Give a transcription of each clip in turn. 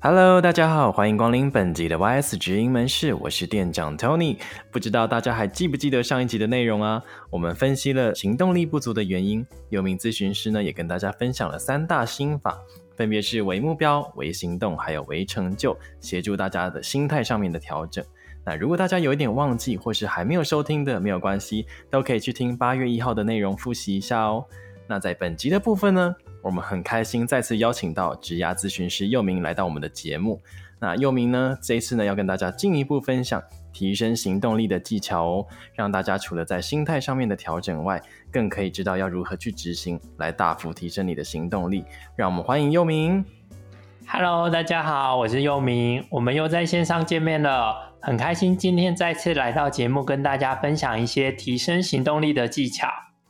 ！Hello，大家好，欢迎光临本集的 YS 直营门市，我是店长 Tony。不知道大家还记不记得上一集的内容啊？我们分析了行动力不足的原因，有名咨询师呢也跟大家分享了三大心法，分别是为目标、为行动，还有为成就，协助大家的心态上面的调整。那如果大家有一点忘记，或是还没有收听的，没有关系，都可以去听八月一号的内容复习一下哦。那在本集的部分呢，我们很开心再次邀请到职涯咨询师佑明来到我们的节目。那佑明呢，这一次呢要跟大家进一步分享提升行动力的技巧哦，让大家除了在心态上面的调整外，更可以知道要如何去执行，来大幅提升你的行动力。让我们欢迎佑明。Hello，大家好，我是佑明，我们又在线上见面了，很开心今天再次来到节目，跟大家分享一些提升行动力的技巧。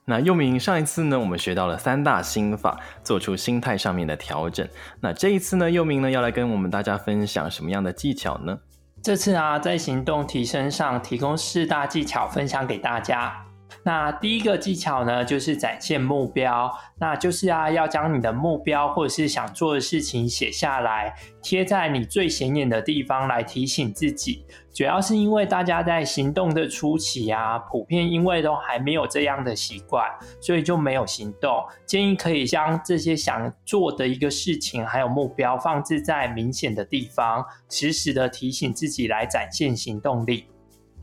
那佑明上一次呢，我们学到了三大心法，做出心态上面的调整。那这一次呢，佑明呢要来跟我们大家分享什么样的技巧呢？这次啊，在行动提升上提供四大技巧分享给大家。那第一个技巧呢，就是展现目标，那就是啊，要将你的目标或者是想做的事情写下来，贴在你最显眼的地方来提醒自己。主要是因为大家在行动的初期啊，普遍因为都还没有这样的习惯，所以就没有行动。建议可以将这些想做的一个事情还有目标放置在明显的地方，时时的提醒自己来展现行动力。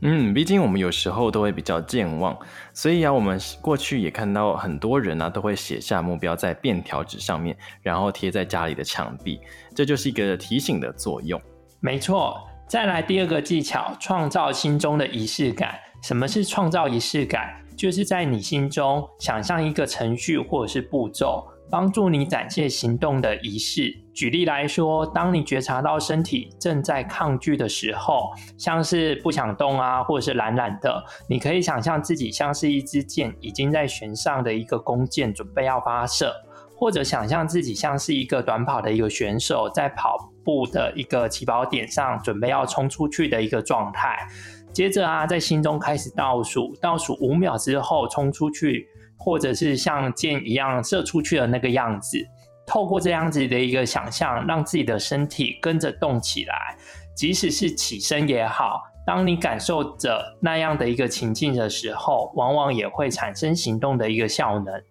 嗯，毕竟我们有时候都会比较健忘，所以啊，我们过去也看到很多人啊，都会写下目标在便条纸上面，然后贴在家里的墙壁，这就是一个提醒的作用。没错，再来第二个技巧，创造心中的仪式感。什么是创造仪式感？就是在你心中想象一个程序或者是步骤。帮助你展现行动的仪式。举例来说，当你觉察到身体正在抗拒的时候，像是不想动啊，或者是懒懒的，你可以想象自己像是一支箭已经在弦上的一个弓箭，准备要发射；或者想象自己像是一个短跑的一个选手，在跑步的一个起跑点上，准备要冲出去的一个状态。接着啊，在心中开始倒数，倒数五秒之后冲出去。或者是像箭一样射出去的那个样子，透过这样子的一个想象，让自己的身体跟着动起来，即使是起身也好。当你感受着那样的一个情境的时候，往往也会产生行动的一个效能。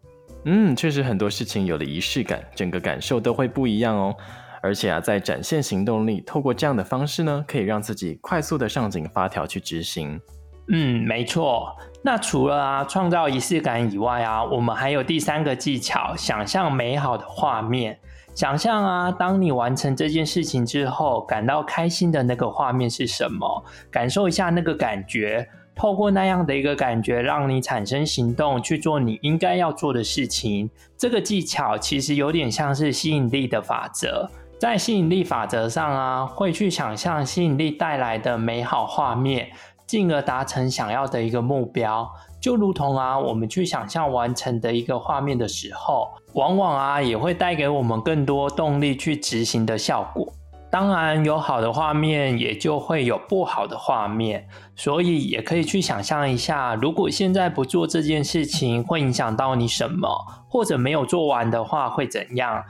嗯，确实很多事情有了仪式感，整个感受都会不一样哦。而且啊，在展现行动力，透过这样的方式呢，可以让自己快速的上紧发条去执行。嗯，没错。那除了啊创造仪式感以外啊，我们还有第三个技巧，想象美好的画面。想象啊，当你完成这件事情之后，感到开心的那个画面是什么？感受一下那个感觉。透过那样的一个感觉，让你产生行动，去做你应该要做的事情。这个技巧其实有点像是吸引力的法则。在吸引力法则上啊，会去想象吸引力带来的美好画面。进而达成想要的一个目标，就如同啊，我们去想象完成的一个画面的时候，往往啊也会带给我们更多动力去执行的效果。当然，有好的画面，也就会有不好的画面，所以也可以去想象一下，如果现在不做这件事情，会影响到你什么，或者没有做完的话会怎样？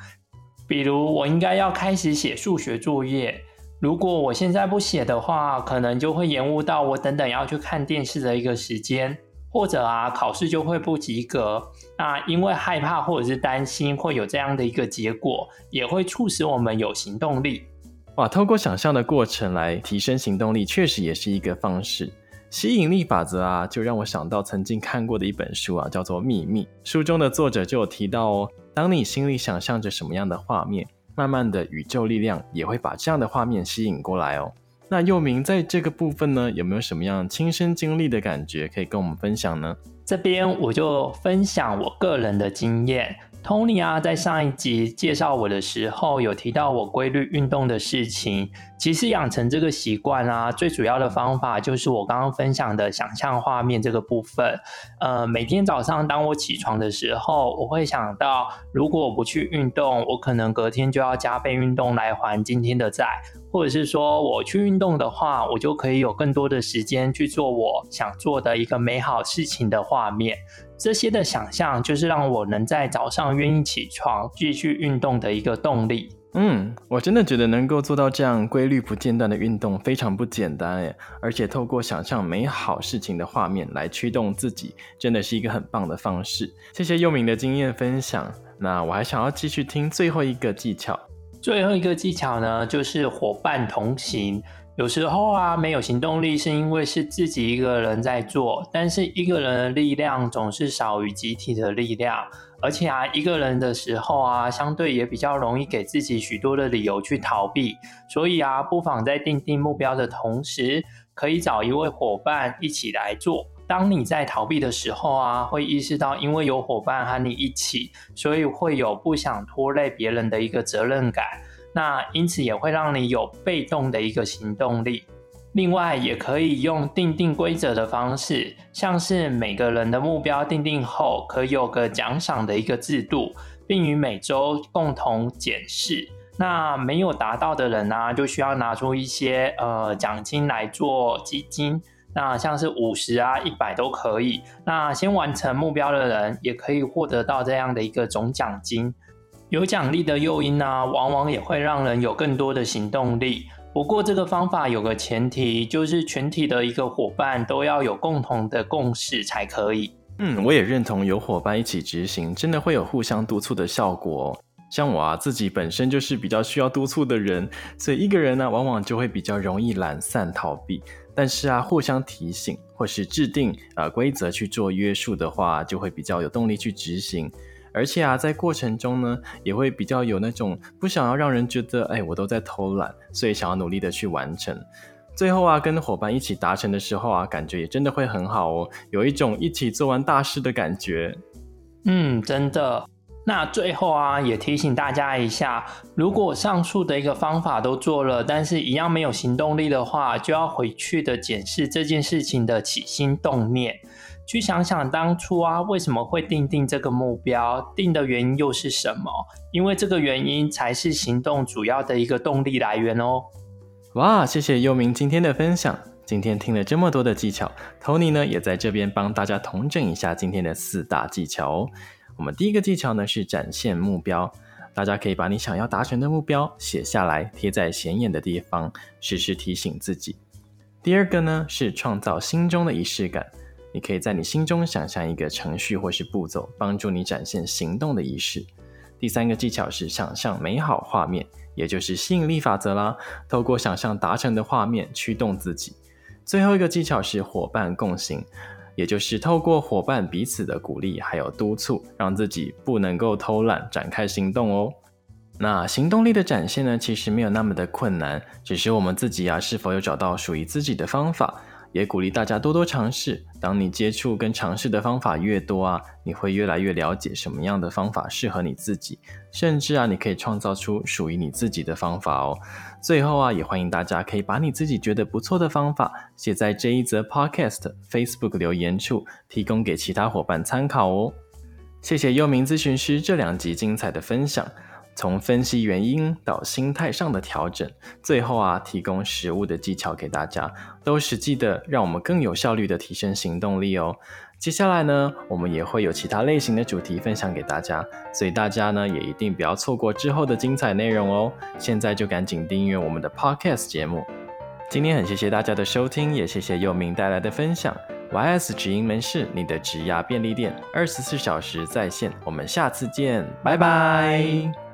比如，我应该要开始写数学作业。如果我现在不写的话，可能就会延误到我等等要去看电视的一个时间，或者啊，考试就会不及格。那因为害怕或者是担心会有这样的一个结果，也会促使我们有行动力。哇，透过想象的过程来提升行动力，确实也是一个方式。吸引力法则啊，就让我想到曾经看过的一本书啊，叫做《秘密》。书中的作者就有提到哦，当你心里想象着什么样的画面，慢慢的，宇宙力量也会把这样的画面吸引过来哦。那佑明在这个部分呢，有没有什么样亲身经历的感觉可以跟我们分享呢？这边我就分享我个人的经验。Tony 啊，在上一集介绍我的时候，有提到我规律运动的事情。其实养成这个习惯啊，最主要的方法就是我刚刚分享的想象画面这个部分。呃，每天早上当我起床的时候，我会想到，如果我不去运动，我可能隔天就要加倍运动来还今天的债，或者是说我去运动的话，我就可以有更多的时间去做我想做的一个美好事情的画面。这些的想象就是让我能在早上愿意起床继续运动的一个动力。嗯，我真的觉得能够做到这样规律不间断的运动非常不简单诶，而且透过想象美好事情的画面来驱动自己，真的是一个很棒的方式。谢谢佑明的经验分享。那我还想要继续听最后一个技巧。最后一个技巧呢，就是伙伴同行。有时候啊，没有行动力是因为是自己一个人在做，但是一个人的力量总是少于集体的力量。而且啊，一个人的时候啊，相对也比较容易给自己许多的理由去逃避。所以啊，不妨在定定目标的同时，可以找一位伙伴一起来做。当你在逃避的时候啊，会意识到因为有伙伴和你一起，所以会有不想拖累别人的一个责任感。那因此也会让你有被动的一个行动力。另外，也可以用定定规则的方式，像是每个人的目标定定后，可有个奖赏的一个制度，并与每周共同检视。那没有达到的人呢、就需要拿出一些呃奖金来做基金。那像是五十啊、一百都可以。那先完成目标的人，也可以获得到这样的一个总奖金。有奖励的诱因呢、啊，往往也会让人有更多的行动力。不过，这个方法有个前提，就是全体的一个伙伴都要有共同的共识才可以。嗯，我也认同有伙伴一起执行，真的会有互相督促的效果。像我啊，自己本身就是比较需要督促的人，所以一个人呢、往往就会比较容易懒散逃避。但是啊，互相提醒或是制定啊、呃、规则去做约束的话，就会比较有动力去执行。而且啊，在过程中呢，也会比较有那种不想要让人觉得，哎，我都在偷懒，所以想要努力的去完成。最后啊，跟伙伴一起达成的时候啊，感觉也真的会很好哦，有一种一起做完大事的感觉。嗯，真的。那最后啊，也提醒大家一下，如果上述的一个方法都做了，但是一样没有行动力的话，就要回去的检视这件事情的起心动念。去想想当初啊，为什么会定定这个目标？定的原因又是什么？因为这个原因才是行动主要的一个动力来源哦。哇，谢谢又明今天的分享。今天听了这么多的技巧，Tony 呢也在这边帮大家统整一下今天的四大技巧哦。我们第一个技巧呢是展现目标，大家可以把你想要达成的目标写下来，贴在显眼的地方，时时提醒自己。第二个呢是创造心中的仪式感。你可以在你心中想象一个程序或是步骤，帮助你展现行动的仪式。第三个技巧是想象美好画面，也就是吸引力法则啦。透过想象达成的画面驱动自己。最后一个技巧是伙伴共行，也就是透过伙伴彼此的鼓励还有督促，让自己不能够偷懒，展开行动哦。那行动力的展现呢，其实没有那么的困难，只是我们自己啊是否有找到属于自己的方法。也鼓励大家多多尝试。当你接触跟尝试的方法越多啊，你会越来越了解什么样的方法适合你自己，甚至啊，你可以创造出属于你自己的方法哦。最后啊，也欢迎大家可以把你自己觉得不错的方法写在这一则 Podcast Facebook 留言处，提供给其他伙伴参考哦。谢谢又明咨询师这两集精彩的分享。从分析原因到心态上的调整，最后啊，提供实物的技巧给大家，都实际的让我们更有效率的提升行动力哦。接下来呢，我们也会有其他类型的主题分享给大家，所以大家呢也一定不要错过之后的精彩内容哦。现在就赶紧订阅我们的 Podcast 节目。今天很谢谢大家的收听，也谢谢佑明带来的分享。YS 直营门市，你的职涯便利店，二十四小时在线。我们下次见，拜拜。